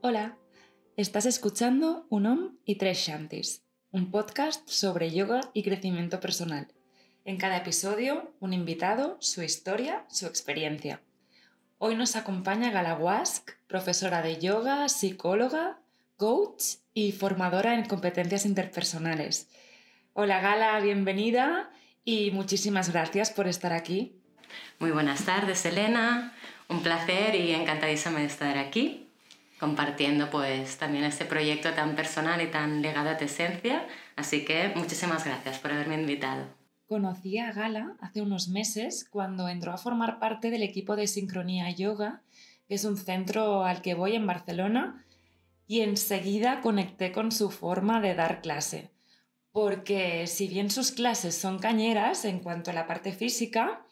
Hola, estás escuchando Un Om y Tres Shantis, un podcast sobre yoga y crecimiento personal. En cada episodio, un invitado, su historia, su experiencia. Hoy nos acompaña Gala Wask, profesora de yoga, psicóloga, coach y formadora en competencias interpersonales. Hola Gala, bienvenida y muchísimas gracias por estar aquí. Muy buenas tardes, Elena. Un placer y encantadísima de estar aquí compartiendo pues también este proyecto tan personal y tan legado a tu esencia. Así que muchísimas gracias por haberme invitado. Conocí a Gala hace unos meses cuando entró a formar parte del equipo de Sincronía Yoga, que es un centro al que voy en Barcelona, y enseguida conecté con su forma de dar clase. Porque si bien sus clases son cañeras en cuanto a la parte física,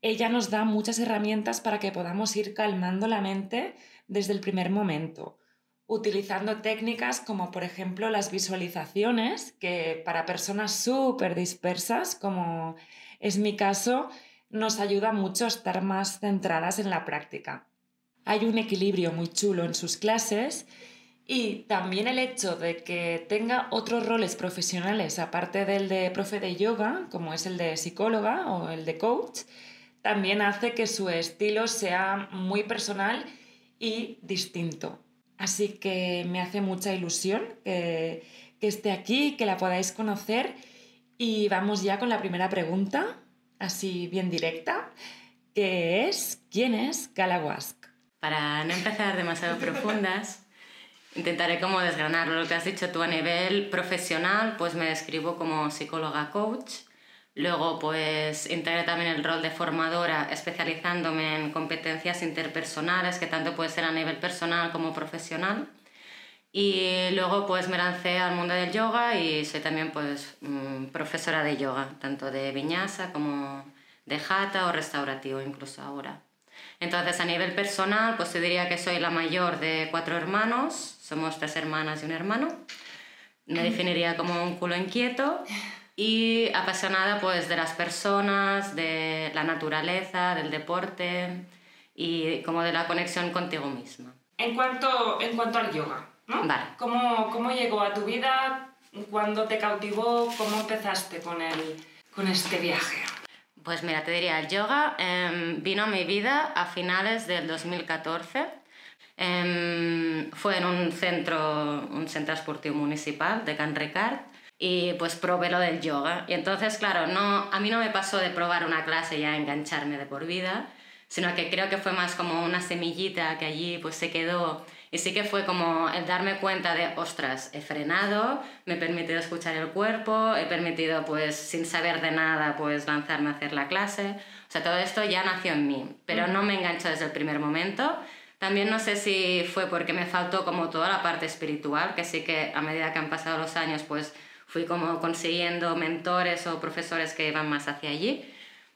ella nos da muchas herramientas para que podamos ir calmando la mente desde el primer momento, utilizando técnicas como por ejemplo las visualizaciones, que para personas súper dispersas, como es mi caso, nos ayuda mucho a estar más centradas en la práctica. Hay un equilibrio muy chulo en sus clases y también el hecho de que tenga otros roles profesionales aparte del de profe de yoga, como es el de psicóloga o el de coach, también hace que su estilo sea muy personal y distinto. Así que me hace mucha ilusión que, que esté aquí, que la podáis conocer. Y vamos ya con la primera pregunta, así bien directa, que es, ¿quién es Galawask? Para no empezar demasiado profundas, intentaré como desgranar lo que has dicho tú a nivel profesional, pues me describo como psicóloga coach. Luego, pues integré también el rol de formadora, especializándome en competencias interpersonales, que tanto puede ser a nivel personal como profesional. Y luego, pues me lancé al mundo del yoga y soy también, pues, mm, profesora de yoga, tanto de viñasa como de hatha o restaurativo, incluso ahora. Entonces, a nivel personal, pues te diría que soy la mayor de cuatro hermanos, somos tres hermanas y un hermano. Me definiría como un culo inquieto y apasionada pues de las personas, de la naturaleza, del deporte y como de la conexión contigo misma. En cuanto, en cuanto al yoga, ¿no? Vale. ¿Cómo, ¿Cómo llegó a tu vida? ¿Cuándo te cautivó? ¿Cómo empezaste con, el, con este viaje? Pues mira, te diría, el yoga em, vino a mi vida a finales del 2014. Em, fue en un centro, un centro esportivo municipal de Can Ricard y pues probé lo del yoga. Y entonces, claro, no, a mí no me pasó de probar una clase y ya engancharme de por vida, sino que creo que fue más como una semillita que allí pues se quedó y sí que fue como el darme cuenta de, ostras, he frenado, me he permitido escuchar el cuerpo, he permitido pues sin saber de nada pues lanzarme a hacer la clase. O sea, todo esto ya nació en mí, pero no me enganchó desde el primer momento. También no sé si fue porque me faltó como toda la parte espiritual, que sí que a medida que han pasado los años pues fui como consiguiendo mentores o profesores que iban más hacia allí.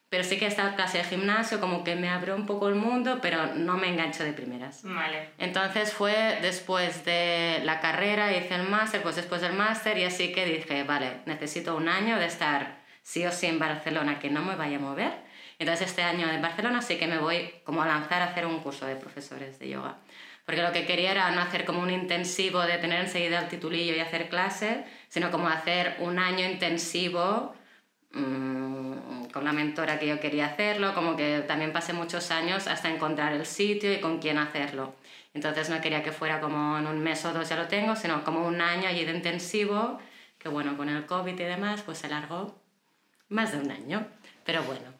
Pero sí que esta clase de gimnasio como que me abrió un poco el mundo, pero no me enganchó de primeras. Vale. Entonces fue después de la carrera, hice el máster, pues después del máster y así que dije, vale, necesito un año de estar sí o sí en Barcelona, que no me vaya a mover. Entonces este año en Barcelona sí que me voy como a lanzar a hacer un curso de profesores de yoga. Porque lo que quería era no hacer como un intensivo de tener enseguida el titulillo y hacer clase, sino como hacer un año intensivo mmm, con la mentora que yo quería hacerlo, como que también pasé muchos años hasta encontrar el sitio y con quién hacerlo. Entonces no quería que fuera como en un mes o dos ya lo tengo, sino como un año allí de intensivo, que bueno, con el COVID y demás, pues se largó más de un año. Pero bueno,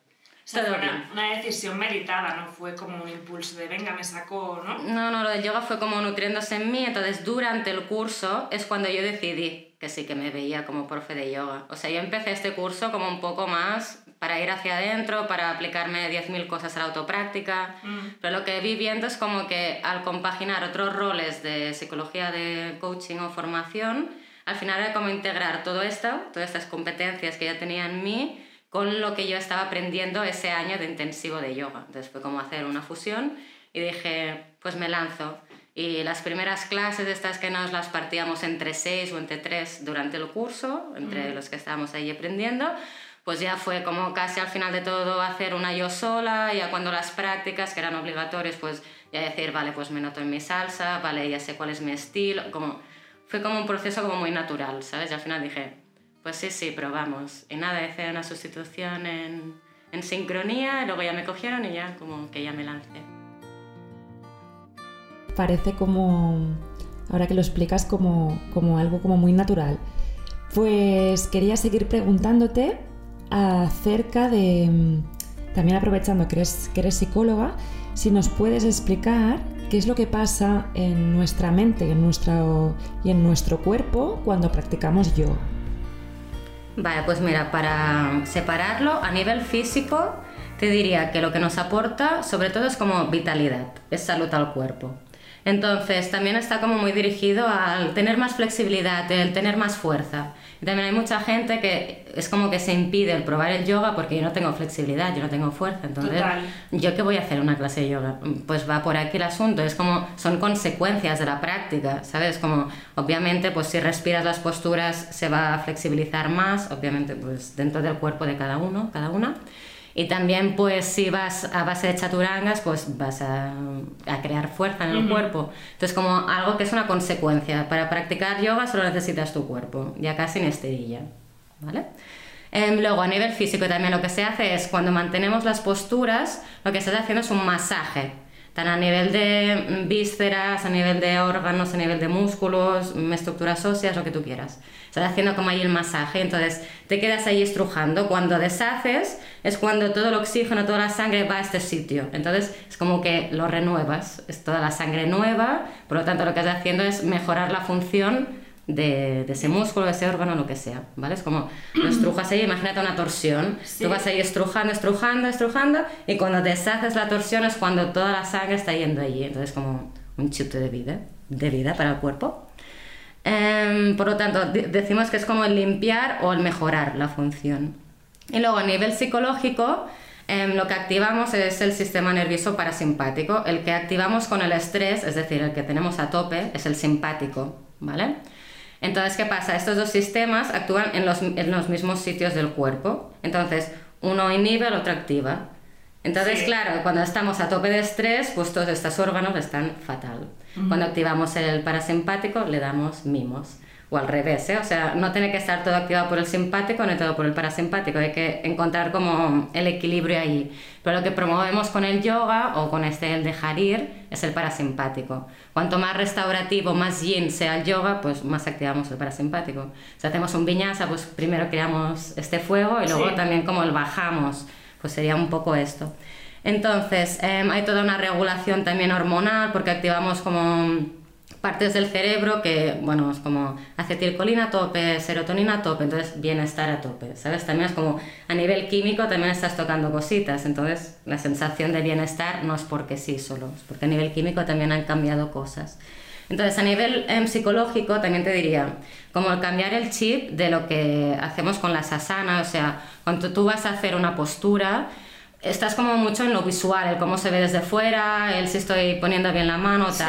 sea, fue una, una decisión meditada, no fue como un impulso de venga, me sacó, ¿no? No, no, lo del yoga fue como nutriéndose en mí, entonces durante el curso es cuando yo decidí que sí que me veía como profe de yoga. O sea, yo empecé este curso como un poco más para ir hacia adentro, para aplicarme 10.000 cosas a la autopráctica, Mm. pero lo que vi viendo es como que al compaginar otros roles de psicología de coaching o formación, al final era como integrar todo esto, todas estas competencias que ya tenía en mí, con lo que yo estaba aprendiendo ese año de intensivo de yoga. Entonces fue como hacer una fusión y dije, pues me lanzo. Y las primeras clases de estas que nos las partíamos entre seis o entre tres durante el curso, entre los que estábamos ahí aprendiendo, pues ya fue como casi al final de todo hacer una yo sola, ya cuando las prácticas que eran obligatorias, pues ya decir, vale, pues me noto en mi salsa, vale, ya sé cuál es mi estilo, como fue como un proceso como muy natural, ¿sabes? Y al final dije, pues sí, sí, probamos. Y nada, hice una sustitución en, en sincronía, y luego ya me cogieron y ya como que ya me lancé. Parece como, ahora que lo explicas, como, como algo como muy natural. Pues quería seguir preguntándote acerca de, también aprovechando que eres, que eres psicóloga, si nos puedes explicar qué es lo que pasa en nuestra mente en nuestro, y en nuestro cuerpo cuando practicamos yoga. Vale, pues mira, para separarlo a nivel físico, te diría que lo que nos aporta sobre todo es como vitalidad, es salud al cuerpo. Entonces también está como muy dirigido al tener más flexibilidad, el tener más fuerza. Y también hay mucha gente que es como que se impide el probar el yoga porque yo no tengo flexibilidad, yo no tengo fuerza. Entonces, Total. ¿yo qué voy a hacer una clase de yoga? Pues va por aquí el asunto, es como, son consecuencias de la práctica, ¿sabes? Como, obviamente, pues si respiras las posturas se va a flexibilizar más, obviamente, pues dentro del cuerpo de cada uno, cada una. Y también, pues, si vas a base de chaturangas, pues vas a, a crear fuerza en el cuerpo. Entonces, como algo que es una consecuencia. Para practicar yoga solo necesitas tu cuerpo, ya casi sin esterilla, ¿vale? Em, luego, a nivel físico también lo que se hace es, cuando mantenemos las posturas, lo que se está haciendo es un masaje. Tan a nivel de vísceras, a nivel de órganos, a nivel de músculos, estructuras óseas, lo que tú quieras. Estás haciendo como ahí el masaje, entonces te quedas ahí estrujando. Cuando deshaces es cuando todo el oxígeno, toda la sangre va a este sitio. Entonces es como que lo renuevas, es toda la sangre nueva, por lo tanto lo que estás haciendo es mejorar la función de, de ese músculo, de ese órgano, lo que sea, ¿vale? Es como lo estrujas ahí, imagínate una torsión. Sí. Tú vas ahí estrujando, estrujando, estrujando, y cuando deshaces la torsión es cuando toda la sangre está yendo allí. Entonces, como un chute de vida, de vida para el cuerpo. Em, por lo tanto, de- decimos que es como el limpiar o el mejorar la función. Y luego, a nivel psicológico, em, lo que activamos es el sistema nervioso parasimpático. El que activamos con el estrés, es decir, el que tenemos a tope, es el simpático, ¿vale? Entonces, ¿qué pasa? Estos dos sistemas actúan en los, en los mismos sitios del cuerpo. Entonces, uno inhibe, el otro activa. Entonces, Sí. claro, cuando estamos a tope de estrés, pues todos estos órganos están fatal. Cuando activamos el parasimpático, le damos mimos. O al revés, ¿eh? O sea, no tiene que estar todo activado por el simpático ni todo por el parasimpático. Hay que encontrar como el equilibrio ahí. Pero lo que promovemos con el yoga o con este el dejar ir es el parasimpático. Cuanto más restaurativo, más yin sea el yoga, pues más activamos el parasimpático. Si hacemos un viñasa, pues primero creamos este fuego y luego Sí. también como el bajamos, pues sería un poco esto. Entonces, em, hay toda una regulación también hormonal porque activamos como partes del cerebro que, bueno, es como acetilcolina a tope, serotonina a tope, entonces bienestar a tope, ¿sabes? También es como a nivel químico también estás tocando cositas, entonces la sensación de bienestar no es porque sí solo, es porque a nivel químico también han cambiado cosas. Entonces, a nivel em, psicológico, también te diría, como el cambiar el chip de lo que hacemos con las asanas, o sea, cuando tú vas a hacer una postura, estás como mucho en lo visual, el cómo se ve desde fuera, el si estoy poniendo bien la mano, Sí.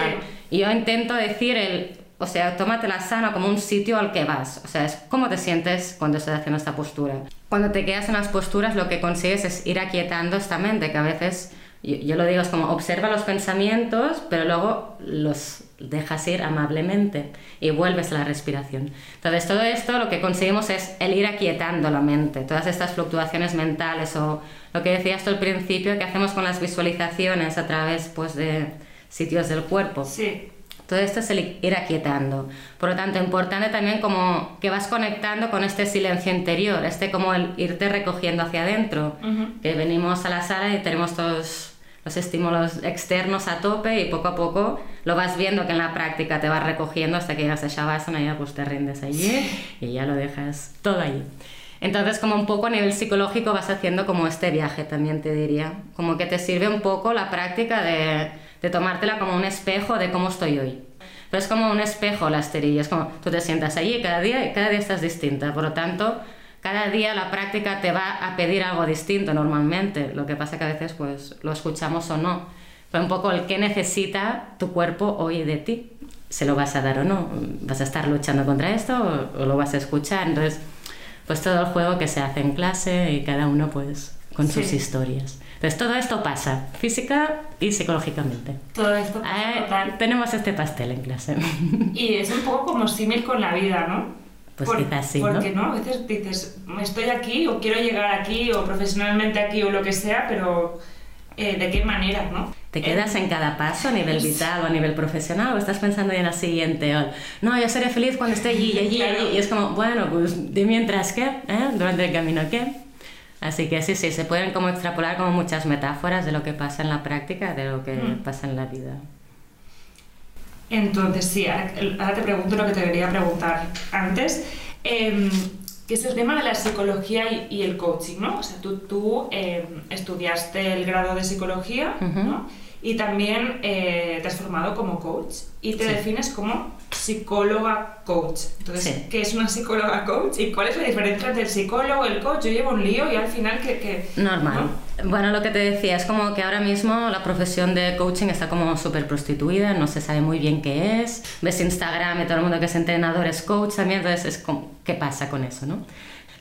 Y yo intento decir el, o sea, tómate la sana como un sitio al que vas, o sea, es cómo te sientes cuando estás haciendo esta postura. Cuando te quedas en las posturas, lo que consigues es ir aquietando esta mente, que a veces, yo, yo lo digo, es como observa los pensamientos, pero luego los dejas ir amablemente y vuelves a la respiración. Entonces, todo esto lo que conseguimos es el ir aquietando la mente, todas estas fluctuaciones mentales o lo que decías tú al principio, que hacemos con las visualizaciones a través pues, de sitios del cuerpo. Sí. Todo esto es el ir aquietando. Por lo tanto, importante también como que vas conectando con este silencio interior, este como el irte recogiendo hacia adentro, que venimos a la sala y tenemos todos los estímulos externos a tope y poco a poco lo vas viendo que en la práctica te vas recogiendo hasta que llegas a Shavasana y ya pues te rindes allí y ya lo dejas todo allí. Entonces, como un poco a nivel psicológico vas haciendo como este viaje también te diría, como que te sirve un poco la práctica de, de tomártela como un espejo de cómo estoy hoy. Pero es como un espejo la esterilla, es como tú te sientas allí cada día y cada día estás distinta, por lo tanto, cada día la práctica te va a pedir algo distinto normalmente, lo que pasa que a veces pues lo escuchamos o no, pero un poco el qué necesita tu cuerpo hoy de ti, se lo vas a dar o no, vas a estar luchando contra esto o, o lo vas a escuchar, entonces pues todo el juego que se hace en clase y cada uno pues con sus historias. Entonces todo esto pasa, física y psicológicamente. Todo esto Eh, total. tenemos este pastel en clase. Y es un poco como símil con la vida, ¿no? Pues quizás sí, ¿no? Porque no, a veces dices, estoy aquí o quiero llegar aquí o profesionalmente aquí o lo que sea, pero eh, ¿de qué manera, no? ¿Te quedas en cada paso a nivel vital o a nivel profesional o estás pensando ya en la siguiente? O, no, yo seré feliz cuando esté allí y allí y Claro. allí. Y es como, bueno, pues de mientras qué, ¿eh? durante el camino qué. Así que sí, sí, se pueden como extrapolar como muchas metáforas de lo que pasa en la práctica, de lo que Mm. pasa en la vida. Entonces, sí, ahora, te pregunto lo que te quería preguntar antes, em, que es el tema de la psicología y, y el coaching, ¿no? O sea, tú, tú em, estudiaste el grado de psicología, Ujú. ¿no? Y también eh, te has formado como coach y te Sí. defines como psicóloga coach. Entonces, Sí. ¿qué es una psicóloga coach? ¿Y cuál es la diferencia entre el psicólogo y el coach? Yo llevo un lío y al final que... que Normal. ¿no? Bueno, lo que te decía es como que ahora mismo la profesión de coaching está como súper prostituida, no se sabe muy bien qué es. Ves Instagram y todo el mundo que es entrenador es coach también, entonces es como, ¿qué pasa con eso, no?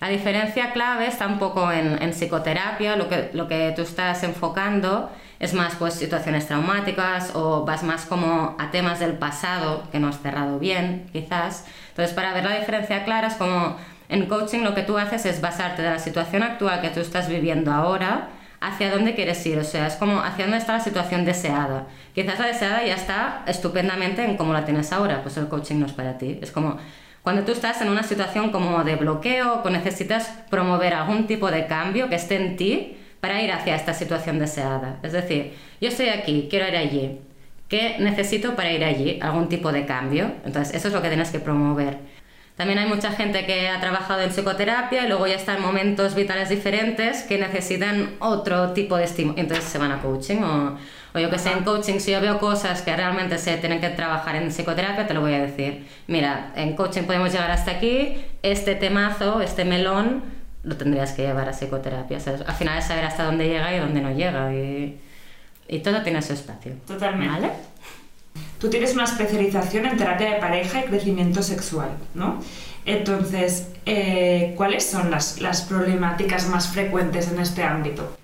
La diferencia clave está un poco en, psicoterapia, lo que, lo que tú estás enfocando es más pues situaciones traumáticas o vas más como a temas del pasado que no has cerrado bien, quizás. Entonces, para ver la diferencia clara es como en coaching lo que tú haces es basarte de la situación actual que tú estás viviendo ahora hacia dónde quieres ir, o sea, es como hacia dónde está la situación deseada. Quizás la deseada ya está estupendamente en cómo la tienes ahora, pues el coaching no es para ti. Es como cuando tú estás en una situación como de bloqueo, o necesitas promover algún tipo de cambio que esté en ti para ir hacia esta situación deseada. Es decir, yo estoy aquí, quiero ir allí. ¿Qué necesito para ir allí? Algún tipo de cambio. Entonces, eso es lo que tienes que promover. También hay mucha gente que ha trabajado en psicoterapia y luego ya está en momentos vitales diferentes que necesitan otro tipo de estímulo. Entonces se van a coaching o, o yo que sé, en coaching si yo veo cosas que realmente se tienen que trabajar en psicoterapia, te lo voy a decir. Mira, en coaching podemos llegar hasta aquí, este temazo, este melón, lo tendrías que llevar a psicoterapia. O sea, al final es saber hasta dónde llega y dónde no llega y, y todo tiene su espacio. Totalmente. ¿Vale? Tú tienes una especialización en terapia de pareja y crecimiento sexual, ¿no? Entonces, eh, ¿cuáles son las, las problemáticas más frecuentes en este ámbito?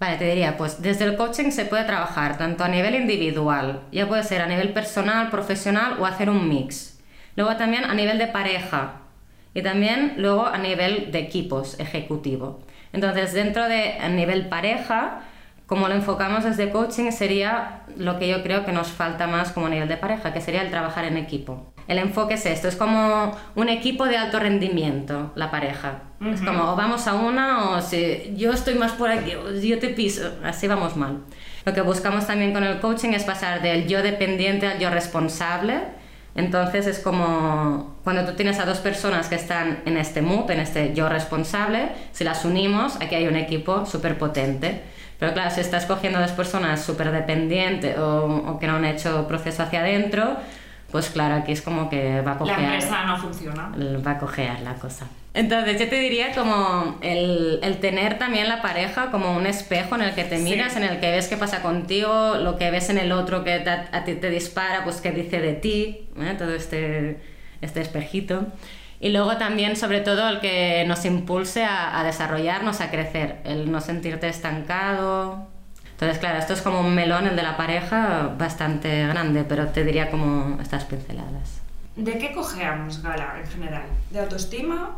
Vale, te diría, pues desde el coaching se puede trabajar tanto a nivel individual, ya puede ser a nivel personal, profesional o hacer un mix. Luego también a nivel de pareja y también luego a nivel de equipos ejecutivo. Entonces, dentro de a nivel pareja, como lo enfocamos desde coaching, sería lo que yo creo que nos falta más como nivel de pareja, que sería el trabajar en equipo. El enfoque es esto, es como un equipo de alto rendimiento, la pareja. Es como o vamos a una o si yo estoy más por aquí, o yo te piso, así vamos mal. Lo que buscamos también con el coaching es pasar del yo dependiente al yo responsable. Entonces es como cuando tú tienes a dos personas que están en este mood, en este yo responsable, si las unimos, aquí hay un equipo súper potente. Pero claro, si estás cogiendo dos personas súper dependientes o, o que no han hecho proceso hacia adentro, pues claro, aquí es como que va a La coger empresa no funciona. va a cojear la cosa. Entonces yo te diría como el, el tener también la pareja como un espejo en el que te Sí. miras, en el que ves qué pasa contigo, lo que ves en el otro que te- a, ti te dispara, pues qué dice de ti, ¿eh? todo este, este espejito. Y luego también, sobre todo, el que nos impulse a, a desarrollarnos, a crecer, el no sentirte estancado. Entonces, claro, esto es como un melón, el de la pareja, bastante grande, pero te diría como estas pinceladas. ¿De qué cojeamos, Gala, en general? ¿De autoestima?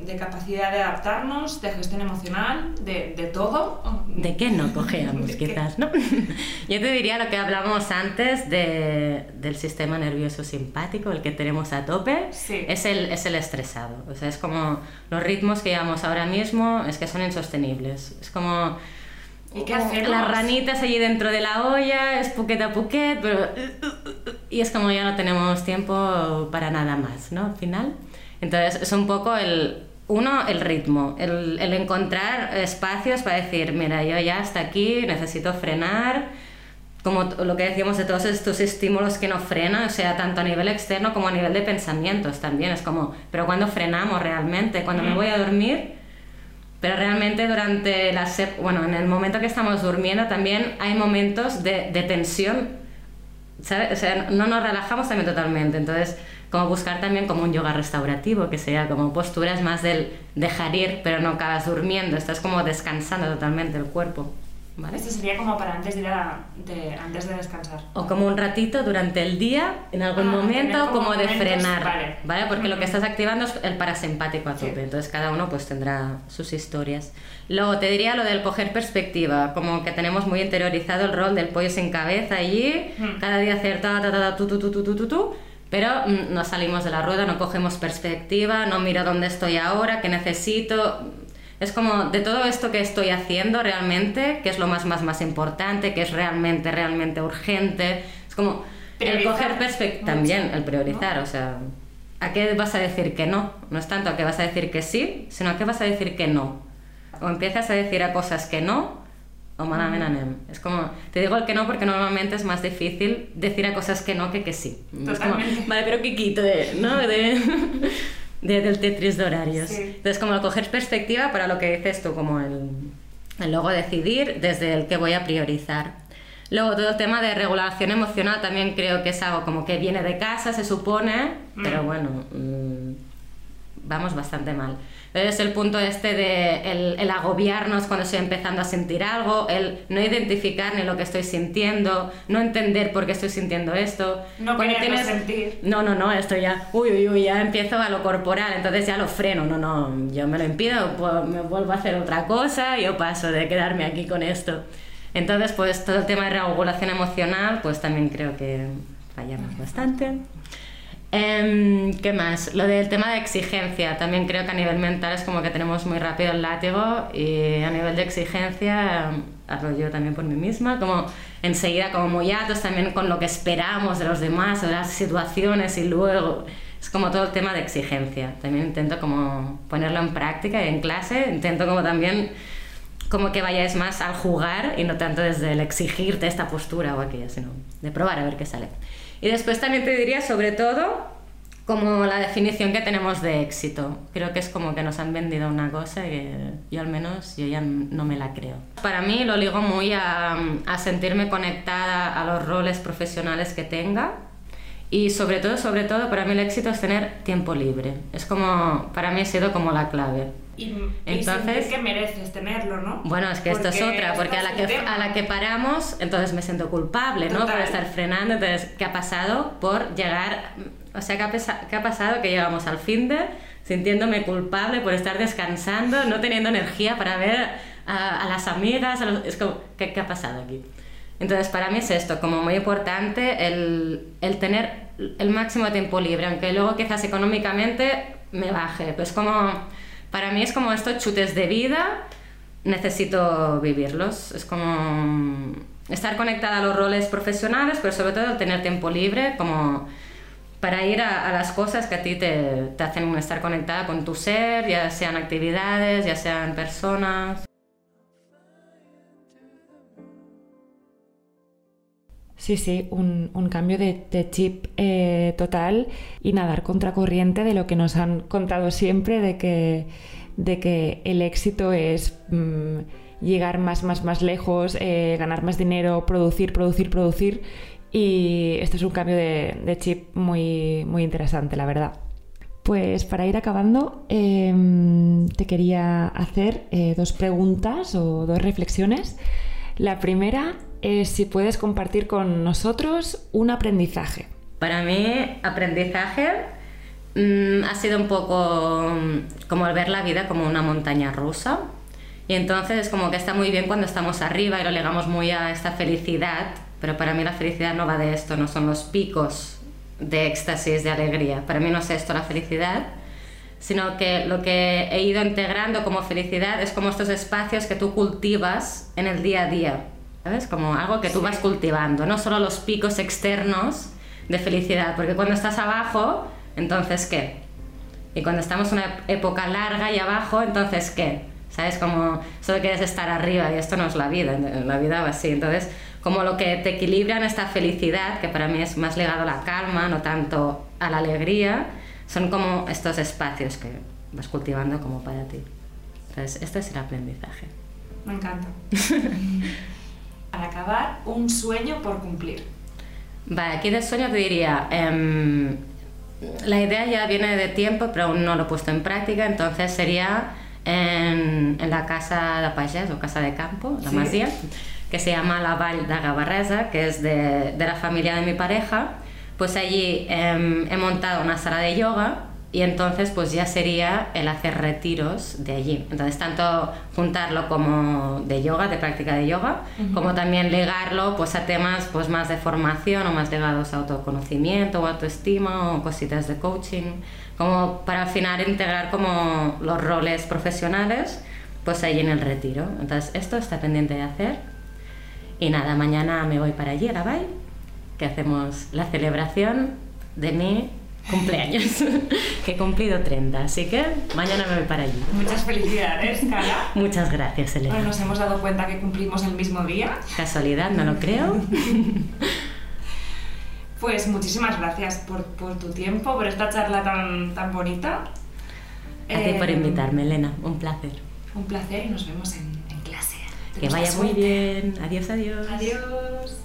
¿De capacidad de adaptarnos? ¿De gestión emocional? ¿De, de todo? ¿De qué no cojeamos, quizás, no? Yo te diría lo que hablábamos antes de, del sistema nervioso simpático, el que tenemos a tope, Sí. es, el, es el estresado. O sea, es como los ritmos que llevamos ahora mismo es que son insostenibles. Es como... ¿Y qué hacemos? Las ranitas allí dentro de la olla, es puquet a puquet, pero... Y es como ya no tenemos tiempo para nada más, ¿no? Al final. Entonces es un poco el... Uno, el ritmo, el, el encontrar espacios para decir, mira, yo ya hasta aquí, necesito frenar, como lo que decíamos de todos estos estímulos que no frenan, o sea, tanto a nivel externo como a nivel de pensamientos también, es como, pero cuando frenamos realmente? Cuando me Mm. voy a dormir, pero realmente durante la bueno, en el momento que estamos durmiendo también hay momentos de, de tensión ¿sabes? O sea, no nos relajamos también totalmente. Entonces, como buscar también como un yoga restaurativo, que sea como posturas más del dejar ir, pero no acabas durmiendo, estás como descansando totalmente el cuerpo. ¿Vale? Esto sería como para antes de, ir a- de, antes de descansar. O como un ratito durante el día, en algún Ah, momento, como como, de frenar. vale. Vale. Porque lo que estás activando es el parasimpático a tope. Sí. Entonces cada uno pues tendrá sus historias. Luego te diría lo del coger perspectiva, como que tenemos muy interiorizado el rol del pollo sin cabeza allí, cada día hacer ta ta ta ta, tu tu tu tu tu tu tu, pero mm, no salimos de la rueda, no cogemos perspectiva, no miro dónde estoy ahora, qué necesito. Es como de todo esto que estoy haciendo realmente, que es lo más, más, más importante, que es realmente, realmente urgente. Es como el Priorizar coger perspectiva, también el priorizar, ¿no? o sea, ¿a qué vas a decir que no? No es tanto a qué vas a decir que sí, sino a qué vas a decir que no. O empiezas a decir a cosas que no, o malamen anem. Es como, te digo el que no porque normalmente es más difícil decir a cosas que no que que sí. Es como, Totalmente. vale, pero qué quito de, ¿no? De, de- del Tetris de horarios. Sí. Entonces, como coger perspectiva para lo que dices tú, como el, el luego decidir desde el que voy a priorizar. Luego, todo el tema de regulación emocional también creo que es algo como que viene de casa, se supone, pero Mm. bueno, mm, vamos bastante mal. Entonces, el punto este de el, el agobiarnos cuando estoy empezando a sentir algo, el no identificar ni lo que estoy sintiendo, no entender por qué estoy sintiendo esto. No Cuando quererlo sentir. no, no, no, esto ya, uy, uy, uy, ya empiezo a lo corporal, entonces ya lo freno, no, no, yo me lo impido, pues me vuelvo a hacer otra cosa, yo paso de quedarme aquí con esto. Entonces, pues todo el tema de regulación emocional, pues también creo que fallamos bastante. Em, ¿Qué más? Lo del tema de exigencia, también creo que a nivel mental es como que tenemos muy rápido el látigo y a nivel de exigencia hablo yo también por mí misma, como enseguida como muy atos también con lo que esperamos de los demás de las situaciones y luego es como todo el tema de exigencia. También intento como ponerlo en práctica y en clase, intento como también como que vayáis más al jugar y no tanto desde el exigirte esta postura o aquella, sino de probar a ver qué sale. Y después también te diría sobre todo como la definición que tenemos de éxito. Creo que es como que nos han vendido una cosa que yo al menos yo ya no me la creo. Para mí lo ligo muy a, a sentirme conectada a los roles profesionales que tenga y sobre todo, sobre todo, para mí el éxito es tener tiempo libre. Es como, para mí ha sido como la clave. Y, Entonces- y que mereces tenerlo, ¿no? Bueno, es que esto es Porque otra, porque a la, que, tema. a la que paramos, entonces me siento culpable, ¿no? Por Total. estar frenando. Entonces, ¿qué ha pasado? Por llegar, o sea, ¿qué ha, pesa- qué ha pasado? Que llegamos al fin de sintiéndome culpable por estar descansando, no teniendo energía para ver a, a las amigas, a los- es como, ¿qué, qué ha pasado aquí? Entonces, para mí es esto, como muy importante el, el tener el máximo tiempo libre, aunque luego quizás económicamente me baje. Pues como, para mí es como estos chutes de vida, necesito vivirlos. Es como estar conectada a los roles profesionales, pero sobre todo tener tiempo libre, como para ir a, a las cosas que a ti te, te hacen estar conectada con tu ser, ya sean actividades, ya sean personas. Sí, sí, un, un cambio de, chip eh, total y nadar contracorriente de lo que nos han contado siempre de que, de que el éxito es mm, llegar más, más, más lejos, eh, ganar más dinero, producir, producir, producir. Y esto es un cambio de, de chip muy, muy interesante, la verdad. Pues para ir acabando, em, te quería hacer eh, dos preguntas o dos reflexiones. La primera es si puedes compartir con nosotros un aprendizaje. Para mí, aprendizaje mm, ha sido un poco mm, como ver la vida como una montaña rusa. Y entonces es como que está muy bien cuando estamos arriba y lo ligamos muy a esta felicidad, pero para mí la felicidad no va de esto, no son los picos de éxtasis, de alegría. Para mí no es esto la felicidad, sino que lo que he ido integrando como felicidad es como estos espacios que tú cultivas en el día a día, ¿sabes? Como algo que tú vas cultivando, no solo los picos externos de felicidad, porque cuando estás abajo, entonces ¿qué? Y cuando estamos una época larga y abajo, entonces ¿qué? ¿Sabes? Como solo quieres estar arriba y esto no es la vida, la vida va así. Entonces, como lo que te equilibra en esta felicidad, que para mí es más ligado a la calma, no tanto a la alegría, son como estos espacios que vas cultivando como para ti. Entonces, este es el aprendizaje. Me encanta. Para acabar, un sueño por cumplir. Vale, aquí de sueño te diría, em, la idea ya viene de tiempo, pero aún no lo he puesto en práctica, entonces sería en, en la casa de pagès o casa de campo, la Sí. masía, que se llama La Vall de Gavarresa, que es de, de la familia de mi pareja. Pues allí em, he montado una sala de yoga y entonces pues ya sería el hacer retiros de allí. Entonces tanto juntarlo como de yoga, de práctica de yoga, como también ligarlo pues a temas pues más de formación o más ligados a autoconocimiento o autoestima o cositas de coaching, como para al final integrar como los roles profesionales pues ahí en el retiro. Entonces esto está pendiente de hacer y nada, mañana me voy para allí a la Vall, que hacemos la celebración de mi cumpleaños, que he cumplido 30, así que mañana me voy para allí. Muchas felicidades, Carla. Muchas gracias, Elena. Bueno, nos hemos dado cuenta que cumplimos el mismo día. Casualidad, no lo creo. Pues muchísimas gracias por, por tu tiempo, por esta charla tan, tan bonita. A ti por Eh, invitarme, Elena, un placer. Un placer y nos vemos en, en clase. Que vaya muy bien. Adiós, adiós. Adiós.